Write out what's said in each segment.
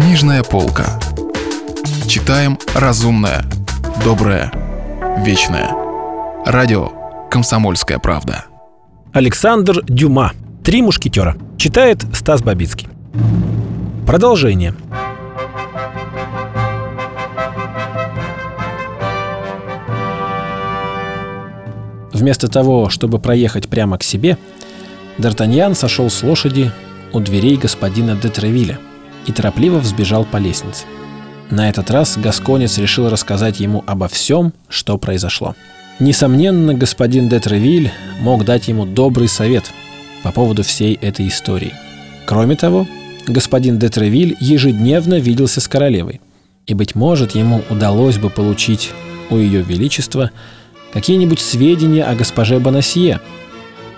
Книжная полка. Читаем разумное, доброе, вечное. Радио «Комсомольская правда». Александр Дюма. «Три мушкетера». Читает Стас Бабицкий. Продолжение. Вместо того, чтобы проехать прямо к себе, Д'Артаньян сошел с лошади у дверей господина де Тревиля и торопливо взбежал по лестнице. На этот раз Гасконец решил рассказать ему обо всем, что произошло. Несомненно, господин де Тревиль мог дать ему добрый совет по поводу всей этой истории. Кроме того, господин де Тревиль ежедневно виделся с королевой, и, быть может, ему удалось бы получить у ее величества какие-нибудь сведения о госпоже Бонасье,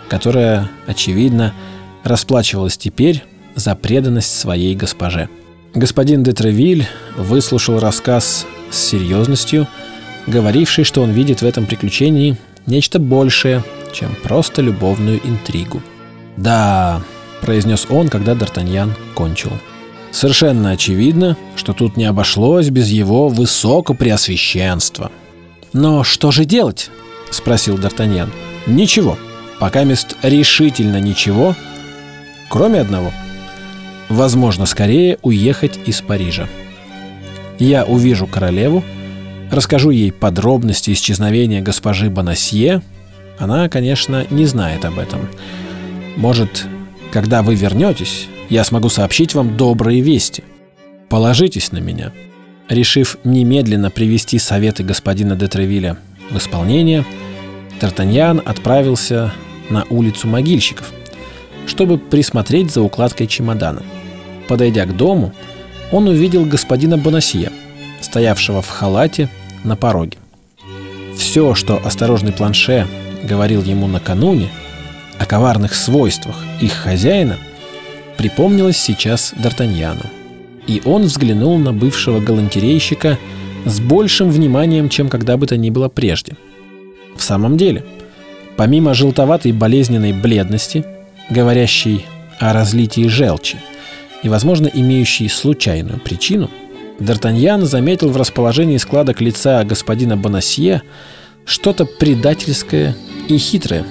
которая, очевидно, расплачивалась теперь за преданность своей госпоже. Господин де Тревиль выслушал рассказ с серьезностью, говоривший, что он видит в этом приключении нечто большее, чем просто любовную интригу. «Да», — произнес он, когда Д'Артаньян кончил. «Совершенно очевидно, что тут не обошлось без его высокопреосвященства». «Но что же делать?» — спросил Д'Артаньян. «Ничего. Пока мест решительно ничего, кроме одного. Возможно, скорее уехать из Парижа. Я увижу королеву, расскажу ей подробности исчезновения госпожи Бонасье. Она, конечно, не знает об этом. Может, когда вы вернетесь, я смогу сообщить вам добрые вести. Положитесь на меня. Решив немедленно привести советы господина де Тревиля в исполнение, Тартаньян отправился на улицу могильщиков – чтобы присмотреть за укладкой чемодана. Подойдя к дому, он увидел господина Бонасье, стоявшего в халате на пороге. Все, что осторожный планше говорил ему накануне о коварных свойствах их хозяина, припомнилось сейчас Д'Артаньяну. И он взглянул на бывшего галантерейщика с большим вниманием, чем когда бы то ни было прежде. В самом деле, помимо желтоватой болезненной бледности – говорящий о разлитии желчи и, возможно, имеющий случайную причину, Д'Артаньян заметил в расположении складок лица господина Бонасье что-то предательское и хитрое.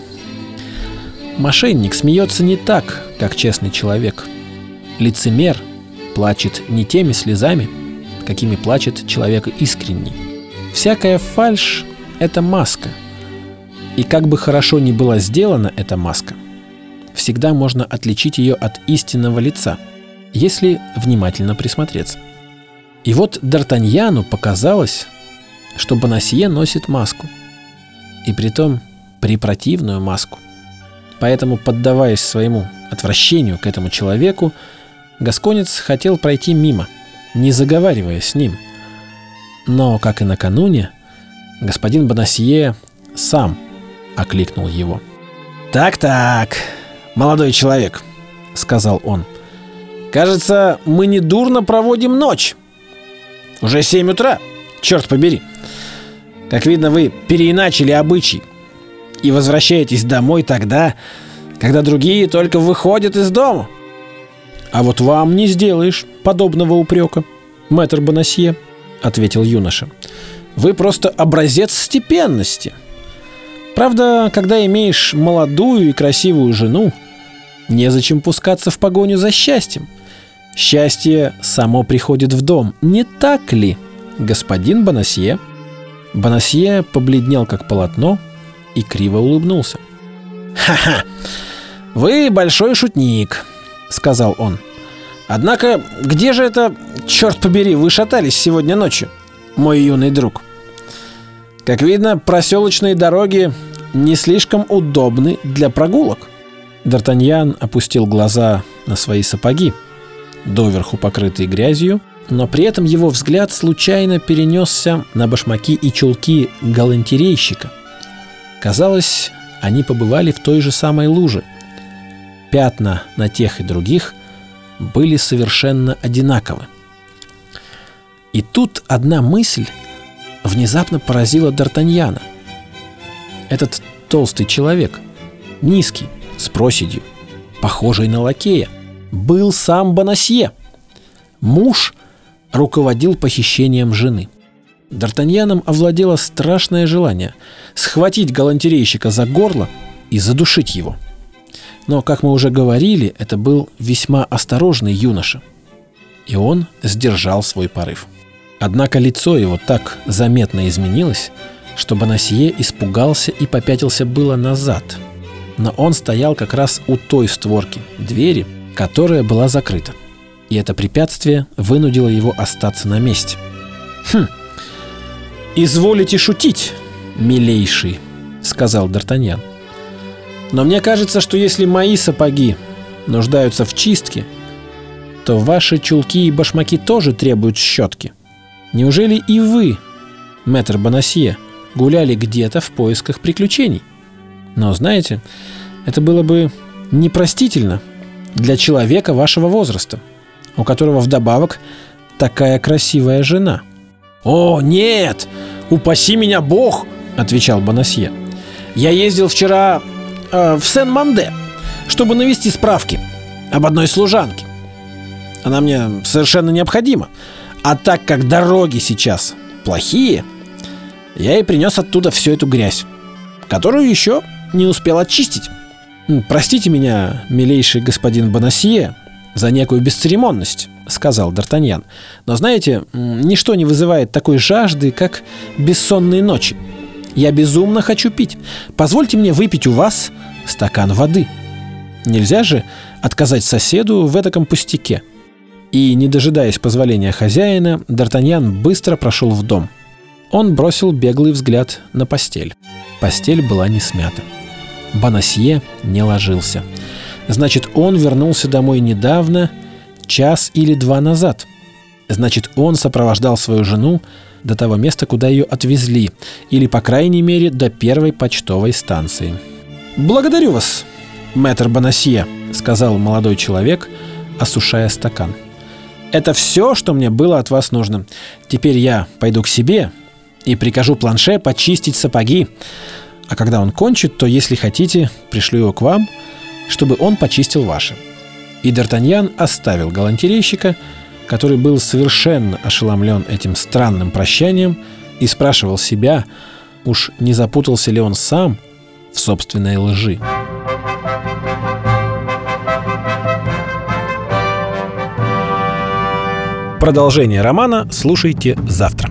Мошенник смеется не так, как честный человек. Лицемер плачет не теми слезами, какими плачет человек искренний. Всякая фальшь – это маска. И как бы хорошо ни была сделана эта маска – всегда можно отличить ее от истинного лица, если внимательно присмотреться. И вот Д'Артаньяну показалось, что Бонасье носит маску. И притом препротивную маску. Поэтому, поддаваясь своему отвращению к этому человеку, Гасконец хотел пройти мимо, не заговаривая с ним. Но, как и накануне, господин Бонасье сам окликнул его. «Так-так», молодой человек», — сказал он. «Кажется, мы не дурно проводим ночь. Уже семь утра, черт побери. Как видно, вы переиначили обычай и возвращаетесь домой тогда, когда другие только выходят из дома. А вот вам не сделаешь подобного упрека, мэтр Бонасье, ответил юноша. Вы просто образец степенности. Правда, когда имеешь молодую и красивую жену, незачем пускаться в погоню за счастьем. Счастье само приходит в дом, не так ли, господин Бонасье? Бонасье побледнел как полотно и криво улыбнулся. «Ха-ха! Вы большой шутник», — сказал он. «Однако, где же это, черт побери, вы шатались сегодня ночью, мой юный друг?» Как видно, проселочные дороги не слишком удобны для прогулок. Д'Артаньян опустил глаза на свои сапоги, доверху покрытые грязью, но при этом его взгляд случайно перенесся на башмаки и чулки галантерейщика. Казалось, они побывали в той же самой луже. Пятна на тех и других были совершенно одинаковы. И тут одна мысль внезапно поразила Д'Артаньяна. Этот толстый человек, низкий, с проседью, похожий на лакея, был сам Бонасье. Муж руководил похищением жены. Д'Артаньяном овладело страшное желание схватить галантерейщика за горло и задушить его. Но, как мы уже говорили, это был весьма осторожный юноша. И он сдержал свой порыв. Однако лицо его так заметно изменилось, что Бонасье испугался и попятился было назад. Но он стоял как раз у той створки, двери, которая была закрыта. И это препятствие вынудило его остаться на месте. «Хм, изволите шутить, милейший», — сказал Д'Артаньян. «Но мне кажется, что если мои сапоги нуждаются в чистке, то ваши чулки и башмаки тоже требуют щетки. Неужели и вы, мэтр Бонасье, гуляли где-то в поисках приключений? Но знаете, это было бы непростительно для человека вашего возраста, у которого вдобавок такая красивая жена. «О, нет! Упаси меня Бог!» — отвечал Бонасье. «Я ездил вчера э, в Сен-Манде, чтобы навести справки об одной служанке. Она мне совершенно необходима. А так как дороги сейчас плохие, я и принес оттуда всю эту грязь, которую еще не успел очистить. «Простите меня, милейший господин Бонасье, за некую бесцеремонность», — сказал Д'Артаньян. «Но знаете, ничто не вызывает такой жажды, как бессонные ночи. Я безумно хочу пить. Позвольте мне выпить у вас стакан воды. Нельзя же отказать соседу в этом пустяке». И, не дожидаясь позволения хозяина, Д'Артаньян быстро прошел в дом. Он бросил беглый взгляд на постель. Постель была не смята. Бонасье не ложился. Значит, он вернулся домой недавно, час или два назад. Значит, он сопровождал свою жену до того места, куда ее отвезли, или, по крайней мере, до первой почтовой станции. «Благодарю вас, мэтр Бонасье», — сказал молодой человек, осушая стакан. «Это все, что мне было от вас нужно. Теперь я пойду к себе и прикажу планше почистить сапоги, а когда он кончит, то, если хотите, пришлю его к вам, чтобы он почистил ваши». И Д'Артаньян оставил галантерейщика, который был совершенно ошеломлен этим странным прощанием и спрашивал себя, уж не запутался ли он сам в собственной лжи. Продолжение романа слушайте завтра.